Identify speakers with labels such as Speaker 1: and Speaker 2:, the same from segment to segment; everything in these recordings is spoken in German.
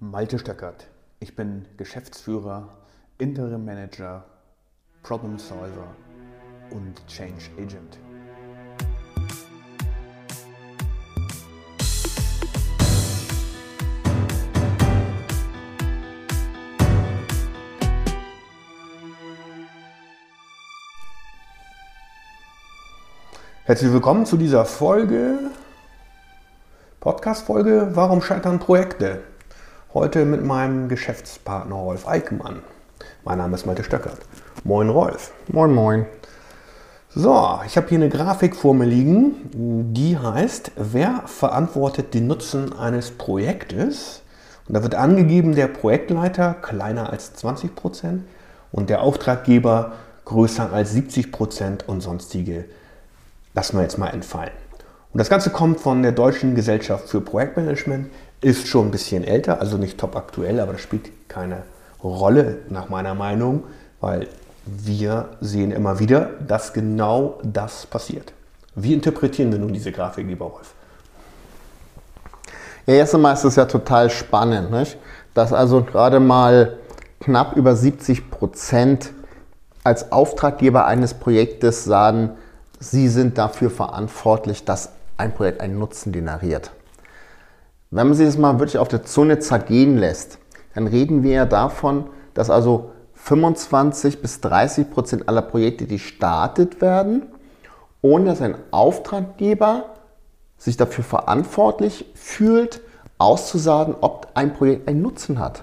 Speaker 1: Malte Stöckert. Ich bin Geschäftsführer, Interim Manager, Problem Solver und Change Agent. Herzlich willkommen zu dieser Folge, Podcast-Folge Warum scheitern Projekte? Heute mit meinem Geschäftspartner Rolf Eickmann. Mein Name ist Malte Stöckert. Moin Rolf.
Speaker 2: Moin, moin.
Speaker 1: So, ich habe hier eine Grafik vor mir liegen, die heißt, wer verantwortet den Nutzen eines Projektes? Und da wird angegeben, der Projektleiter kleiner als 20 Prozent und der Auftraggeber größer als 70 Prozent und sonstige lassen wir jetzt mal entfallen. Und das Ganze kommt von der Deutschen Gesellschaft für Projektmanagement, ist schon ein bisschen älter, also nicht top aktuell, aber das spielt keine Rolle nach meiner Meinung, weil wir sehen immer wieder, dass genau das passiert. Wie interpretieren wir nun diese Grafik, lieber Rolf?
Speaker 2: Ja, erst einmal ist es ja total spannend, nicht? dass also gerade mal knapp über 70 Prozent als Auftraggeber eines Projektes sagen, sie sind dafür verantwortlich, dass ein Projekt einen Nutzen generiert. Wenn man sich das mal wirklich auf der Zunge zergehen lässt, dann reden wir ja davon, dass also 25 bis 30 Prozent aller Projekte, die startet werden, ohne dass ein Auftraggeber sich dafür verantwortlich fühlt, auszusagen, ob ein Projekt einen Nutzen hat.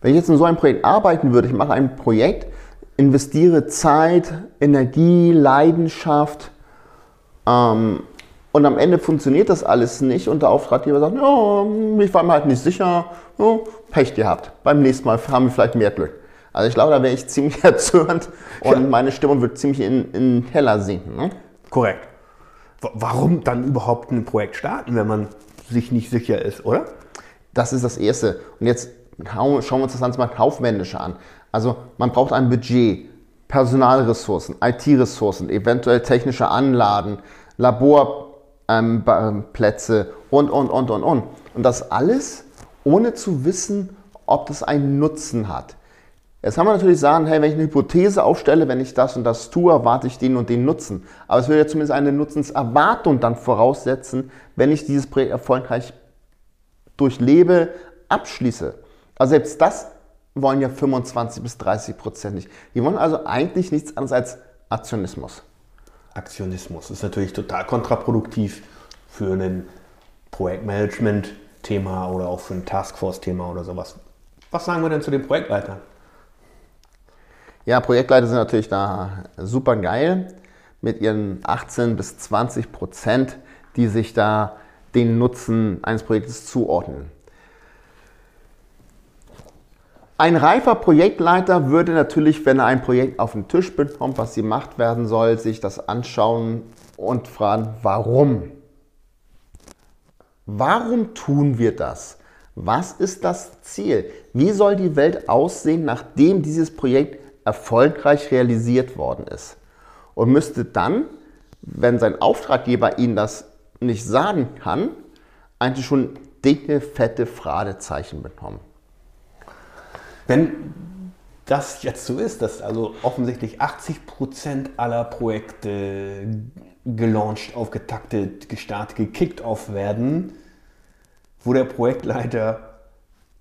Speaker 2: Wenn ich jetzt in so einem Projekt arbeiten würde, ich mache ein Projekt, investiere Zeit, Energie, Leidenschaft, ähm, und am Ende funktioniert das alles nicht und der Auftraggeber sagt, ja, ich war mir halt nicht sicher, ja, Pech gehabt. Beim nächsten Mal haben wir vielleicht mehr Glück. Also ich glaube, da wäre ich ziemlich erzürnt und ja. meine Stimmung wird ziemlich in, in den Keller sinken. Ne?
Speaker 1: Korrekt. Warum dann überhaupt ein Projekt starten, wenn man sich nicht sicher ist, oder?
Speaker 2: Das ist das Erste. Und jetzt schauen wir uns das Ganze mal kaufmännischer an. Also man braucht ein Budget, Personalressourcen, IT-Ressourcen, eventuell technische Anlagen, Labor ähm, Plätze und, und, und, und, und. Und das alles ohne zu wissen, ob das einen Nutzen hat. Jetzt kann man natürlich sagen, hey, wenn ich eine Hypothese aufstelle, wenn ich das und das tue, erwarte ich den und den Nutzen. Aber es würde ja zumindest eine Nutzenserwartung dann voraussetzen, wenn ich dieses Projekt erfolgreich durchlebe, abschließe. Also selbst das wollen ja 25 bis 30 Prozent nicht. Die wollen also eigentlich nichts anderes als Aktionismus.
Speaker 1: Aktionismus. Ist natürlich total kontraproduktiv für ein Projektmanagement-Thema oder auch für ein Taskforce-Thema oder sowas. Was sagen wir denn zu den Projektleitern?
Speaker 2: Ja, Projektleiter sind natürlich da super geil mit ihren 18 bis 20 Prozent, die sich da den Nutzen eines Projektes zuordnen. Ein reifer Projektleiter würde natürlich, wenn er ein Projekt auf den Tisch bekommt, was gemacht werden soll, sich das anschauen und fragen, warum? Warum tun wir das? Was ist das Ziel? Wie soll die Welt aussehen, nachdem dieses Projekt erfolgreich realisiert worden ist? Und müsste dann, wenn sein Auftraggeber Ihnen das nicht sagen kann, eigentlich schon dicke, fette Fragezeichen bekommen.
Speaker 1: Wenn das jetzt so ist, dass also offensichtlich 80 Prozent aller Projekte gelauncht, aufgetaktet, gestartet, gekickt-off werden, wo der Projektleiter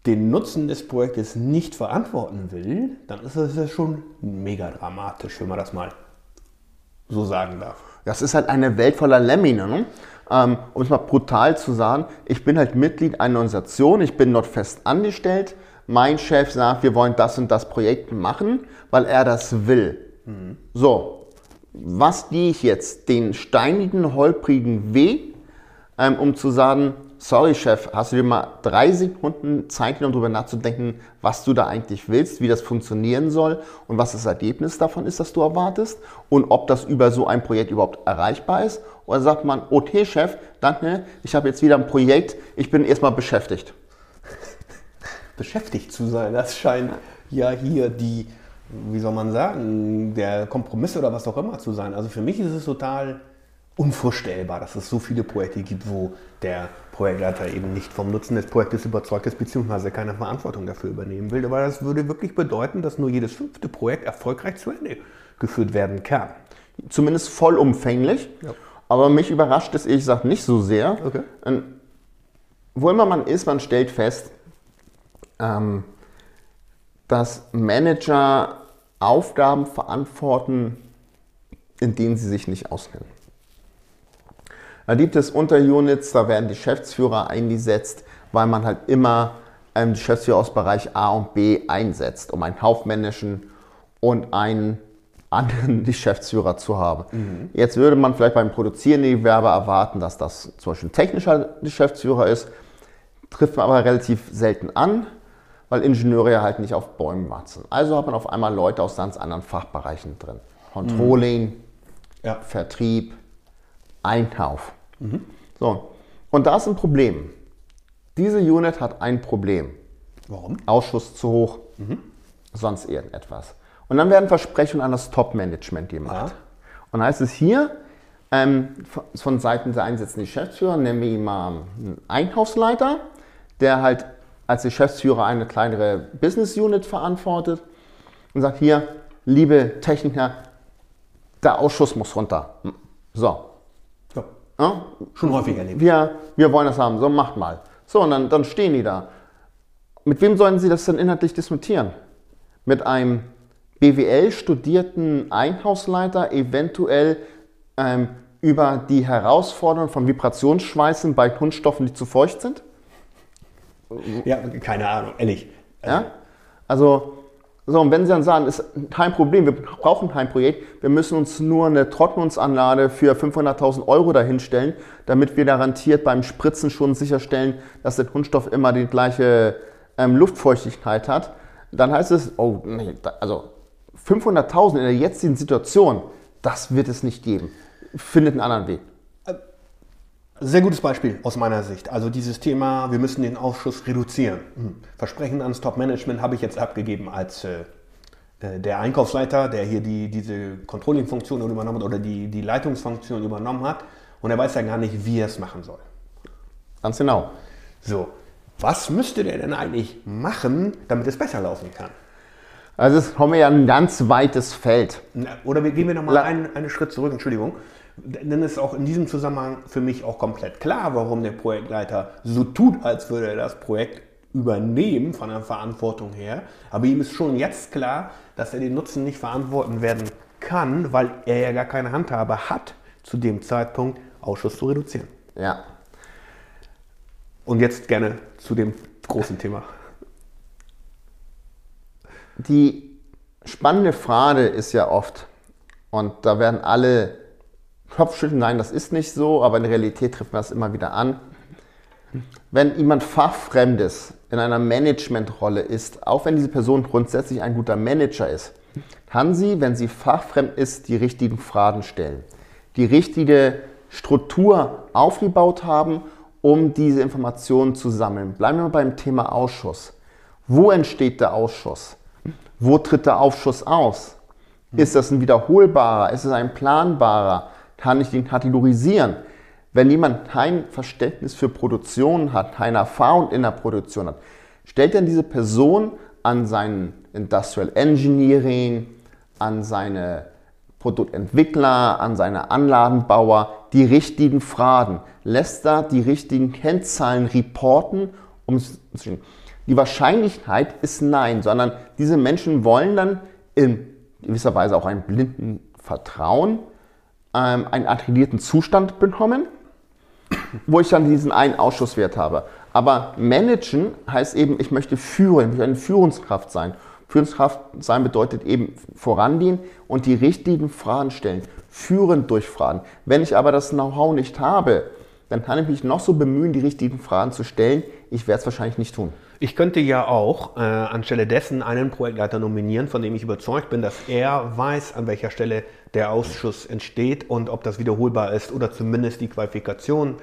Speaker 1: den Nutzen des Projektes nicht verantworten will, dann ist das ja schon mega dramatisch, wenn man das mal so sagen darf.
Speaker 2: Das ist halt eine Welt voller Lemminge. Ne? Ähm, um es mal brutal zu sagen, ich bin halt Mitglied einer Organisation, ich bin dort fest angestellt, mein Chef sagt, wir wollen das und das Projekt machen, weil er das will. Mhm. So, was gehe ich jetzt? Den steinigen, holprigen Weg, ähm, um zu sagen, sorry Chef, hast du dir mal drei Sekunden Zeit genommen, darüber nachzudenken, was du da eigentlich willst, wie das funktionieren soll und was das Ergebnis davon ist, das du erwartest und ob das über so ein Projekt überhaupt erreichbar ist? Oder sagt man, okay Chef, danke, ich habe jetzt wieder ein Projekt, ich bin erstmal beschäftigt
Speaker 1: beschäftigt zu sein. Das scheint ja hier die, wie soll man sagen, der Kompromiss oder was auch immer zu sein. Also für mich ist es total unvorstellbar, dass es so viele Projekte gibt, wo der Projektleiter eben nicht vom Nutzen des Projektes überzeugt ist, beziehungsweise keine Verantwortung dafür übernehmen will. Aber das würde wirklich bedeuten, dass nur jedes fünfte Projekt erfolgreich zu Ende geführt werden kann.
Speaker 2: Zumindest vollumfänglich. Ja. Aber mich überrascht es, ich sage, nicht so sehr. Okay. Wo immer man ist, man stellt fest, ähm, dass Manager Aufgaben verantworten, in denen sie sich nicht auskennen. Da gibt es Unterunits, da werden die Geschäftsführer eingesetzt, weil man halt immer ähm, Geschäftsführer aus Bereich A und B einsetzt, um einen kaufmännischen und einen anderen Geschäftsführer zu haben. Mhm. Jetzt würde man vielleicht beim produzierenden Gewerbe erwarten, dass das zum Beispiel ein technischer Geschäftsführer ist, trifft man aber relativ selten an, weil Ingenieure ja halt nicht auf Bäumen wachsen. Also hat man auf einmal Leute aus ganz anderen Fachbereichen drin. Controlling, mhm. ja. Vertrieb, Einkauf. Mhm. So, und da ist ein Problem. Diese Unit hat ein Problem.
Speaker 1: Warum?
Speaker 2: Ausschuss zu hoch, mhm. sonst irgendetwas. Und dann werden Versprechungen an das Top-Management gemacht. Ah. Und dann heißt es hier, ähm, von Seiten der einsetzenden Geschäftsführer, nennen wir ihn mal einen Einkaufsleiter, der halt als Geschäftsführer eine kleinere Business Unit verantwortet und sagt, hier, liebe Techniker, der Ausschuss muss runter. So,
Speaker 1: ja? Schon häufig erlebt.
Speaker 2: Wir, wir wollen das haben, so macht mal. So, und dann, dann stehen die da. Mit wem sollen sie das denn inhaltlich diskutieren? Mit einem BWL-studierten Einhausleiter, eventuell ähm, über die Herausforderungen von Vibrationsschweißen bei Kunststoffen, die zu feucht sind?
Speaker 1: Ja, keine Ahnung, ehrlich.
Speaker 2: Ja? also so, und wenn Sie dann sagen, ist kein Problem, wir brauchen kein Projekt, wir müssen uns nur eine Trocknungsanlage für 500.000 Euro dahinstellen, damit wir garantiert beim Spritzen schon sicherstellen, dass der Kunststoff immer die gleiche ähm, Luftfeuchtigkeit hat, dann heißt es, oh, nee, also 500.000 in der jetzigen Situation, das wird es nicht geben. Findet einen anderen Weg.
Speaker 1: Sehr gutes Beispiel aus meiner Sicht. Also dieses Thema, wir müssen den Ausschuss reduzieren. Hm. Versprechen ans Top-Management habe ich jetzt abgegeben als äh, äh, der Einkaufsleiter, der hier die, diese Controlling-Funktion übernommen hat oder die, die Leitungsfunktion übernommen hat. Und er weiß ja gar nicht, wie er es machen soll.
Speaker 2: Ganz genau.
Speaker 1: So, was müsste der denn eigentlich machen, damit es besser laufen kann?
Speaker 2: Also es kommen wir ja ein ganz weites Feld.
Speaker 1: Oder gehen wir nochmal einen, einen Schritt zurück, Entschuldigung. Denn es ist auch in diesem Zusammenhang für mich auch komplett klar, warum der Projektleiter so tut, als würde er das Projekt übernehmen von der Verantwortung her. Aber ihm ist schon jetzt klar, dass er den Nutzen nicht verantworten werden kann, weil er ja gar keine Handhabe hat, zu dem Zeitpunkt Ausschuss zu reduzieren.
Speaker 2: Ja.
Speaker 1: Und jetzt gerne zu dem großen Thema.
Speaker 2: Die spannende Frage ist ja oft, und da werden alle Kopfschütteln, nein, das ist nicht so, aber in der Realität trifft man das immer wieder an. Wenn jemand Fachfremdes in einer Managementrolle ist, auch wenn diese Person grundsätzlich ein guter Manager ist, kann sie, wenn sie fachfremd ist, die richtigen Fragen stellen, die richtige Struktur aufgebaut haben, um diese Informationen zu sammeln. Bleiben wir mal beim Thema Ausschuss. Wo entsteht der Ausschuss? Wo tritt der Ausschuss aus? Ist das ein wiederholbarer? Ist es ein planbarer? Kann ich den kategorisieren. Wenn jemand kein Verständnis für Produktion hat, keine Erfahrung in der Produktion hat, stellt dann diese Person an seinen Industrial Engineering, an seine Produktentwickler, an seine Anlagenbauer die richtigen Fragen, lässt da die richtigen Kennzahlen reporten, um die Wahrscheinlichkeit ist nein, sondern diese Menschen wollen dann in gewisser Weise auch einen blinden Vertrauen ähm, einen attributierten Zustand bekommen, wo ich dann diesen einen Ausschusswert habe. Aber managen heißt eben, ich möchte führen, ich möchte eine Führungskraft sein. Führungskraft sein bedeutet eben vorangehen und die richtigen Fragen stellen. Führen durch Fragen. Wenn ich aber das Know-how nicht habe, dann kann ich mich noch so bemühen, die richtigen Fragen zu stellen. Ich werde es wahrscheinlich nicht tun.
Speaker 1: Ich könnte ja auch äh, anstelle dessen einen Projektleiter nominieren, von dem ich überzeugt bin, dass er weiß, an welcher Stelle der Ausschuss entsteht und ob das wiederholbar ist oder zumindest die Qualifikation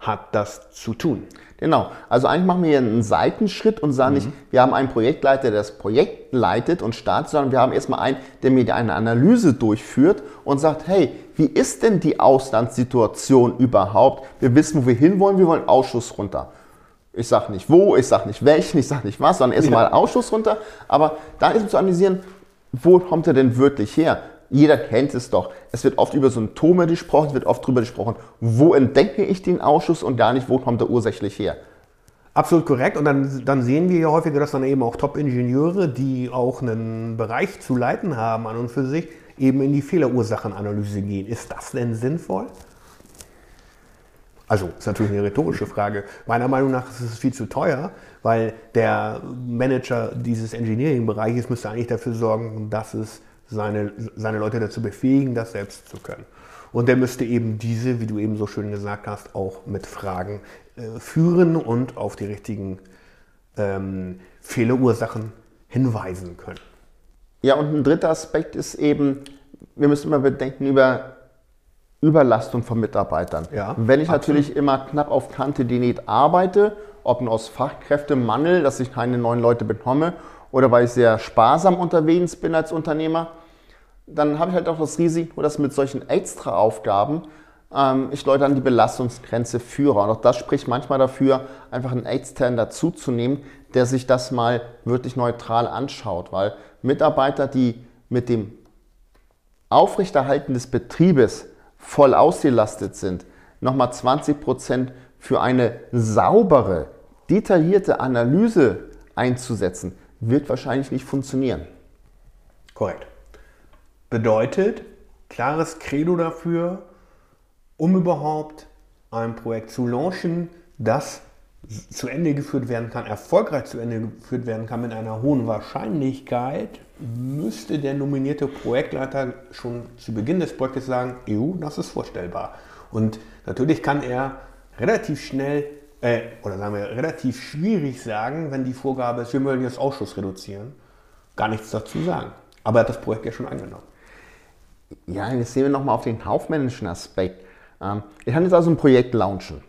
Speaker 1: hat das zu tun.
Speaker 2: Genau. Also eigentlich machen wir hier einen Seitenschritt und sagen nicht, wir haben einen Projektleiter, der das Projekt leitet und startet, sondern wir haben erstmal einen, der mir eine Analyse durchführt und sagt, hey, wie ist denn die Auslandssituation überhaupt? Wir wissen, wo wir hinwollen, wir wollen Ausschuss runter. Ich sage nicht wo, ich sage nicht welchen, ich sage nicht was, sondern erstmal
Speaker 1: Ja.
Speaker 2: Ausschuss runter. Aber dann ist zu analysieren, wo kommt er denn wirklich her? Jeder kennt es doch. Es wird oft über Symptome gesprochen, es wird oft darüber gesprochen, wo entdecke ich den Ausschuss und gar nicht, wo kommt er ursächlich her.
Speaker 1: Absolut korrekt. Und dann, dann sehen wir ja häufiger, dass dann eben auch Top-Ingenieure, die auch einen Bereich zu leiten haben an und für sich, eben in die Fehlerursachenanalyse gehen. Ist das denn sinnvoll? Also, ist natürlich eine rhetorische Frage. Meiner Meinung nach ist es viel zu teuer, weil der Manager dieses Engineering-Bereiches müsste eigentlich dafür sorgen, dass es seine, seine Leute dazu befähigen, das selbst zu können. Und der müsste eben diese, wie du eben so schön gesagt hast, auch mit Fragen äh, führen und auf die richtigen ähm, Fehlerursachen hinweisen können.
Speaker 2: Ja, und ein dritter Aspekt ist eben, wir müssen immer bedenken über Überlastung von Mitarbeitern.
Speaker 1: Ja,
Speaker 2: Wenn ich
Speaker 1: absolut.
Speaker 2: natürlich immer knapp auf Kante Diät arbeite, ob nur aus Fachkräftemangel, dass ich keine neuen Leute bekomme oder weil ich sehr sparsam unterwegs bin als Unternehmer, dann habe ich halt auch das Risiko, dass mit solchen Extra-Aufgaben ähm, ich Leute an die Belastungsgrenze führe. Und auch das spricht manchmal dafür, einfach einen Extern dazuzunehmen, der sich das mal wirklich neutral anschaut. Weil Mitarbeiter, die mit dem Aufrechterhalten des Betriebes voll ausgelastet sind, nochmal 20% für eine saubere, detaillierte Analyse einzusetzen, wird wahrscheinlich nicht funktionieren.
Speaker 1: Korrekt. Bedeutet, klares Credo dafür, um überhaupt ein Projekt zu launchen, das zu Ende geführt werden kann, erfolgreich zu Ende geführt werden kann mit einer hohen Wahrscheinlichkeit, müsste der nominierte Projektleiter schon zu Beginn des Projektes sagen, EU, das ist vorstellbar. Und natürlich kann er relativ schnell, äh, oder sagen wir relativ schwierig sagen, wenn die Vorgabe ist, wir wollen jetzt Ausschuss reduzieren, gar nichts dazu sagen. Aber er hat das Projekt ja schon angenommen.
Speaker 2: Ja, jetzt sehen wir nochmal auf den kaufmännischen Aspekt. Ähm, ich kann jetzt also ein Projekt launchen.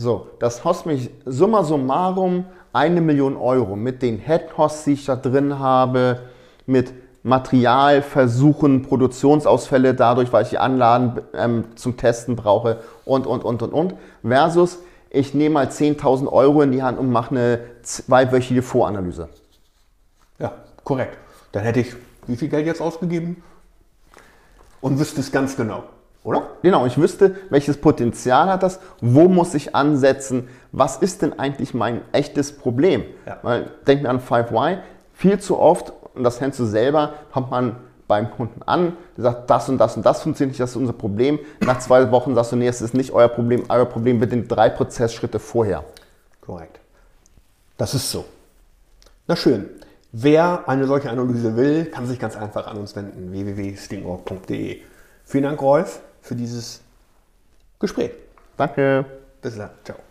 Speaker 2: So, das kostet mich summa summarum eine Million Euro mit den Headcosts, die ich da drin habe, mit Materialversuchen, Produktionsausfälle dadurch, weil ich die Anlagen ähm, zum Testen brauche und, und, und, und, und. Versus, ich nehme mal 10.000 Euro in die Hand und mache eine zweiwöchige Voranalyse.
Speaker 1: Ja, korrekt. Dann hätte ich wie viel Geld jetzt ausgegeben und wüsste es ganz genau, oder?
Speaker 2: Genau, ich wüsste, welches Potenzial hat das, wo muss ich ansetzen, was ist denn eigentlich mein echtes Problem?
Speaker 1: Ja.
Speaker 2: Weil, denk mir an 5Y, viel zu oft, und das kennst du selber, kommt man beim Kunden an, der sagt, das und das und das funktioniert nicht, das ist unser Problem. Nach zwei Wochen sagst du, nee, es ist nicht euer Problem, euer Problem wird in drei Prozessschritte vorher.
Speaker 1: Korrekt. Das ist so. Na schön. Wer eine solche Analyse will, kann sich ganz einfach an uns wenden. www.stingorg.de. Vielen Dank, Rolf, für dieses Gespräch.
Speaker 2: Danke.
Speaker 1: Bis dann. Ciao.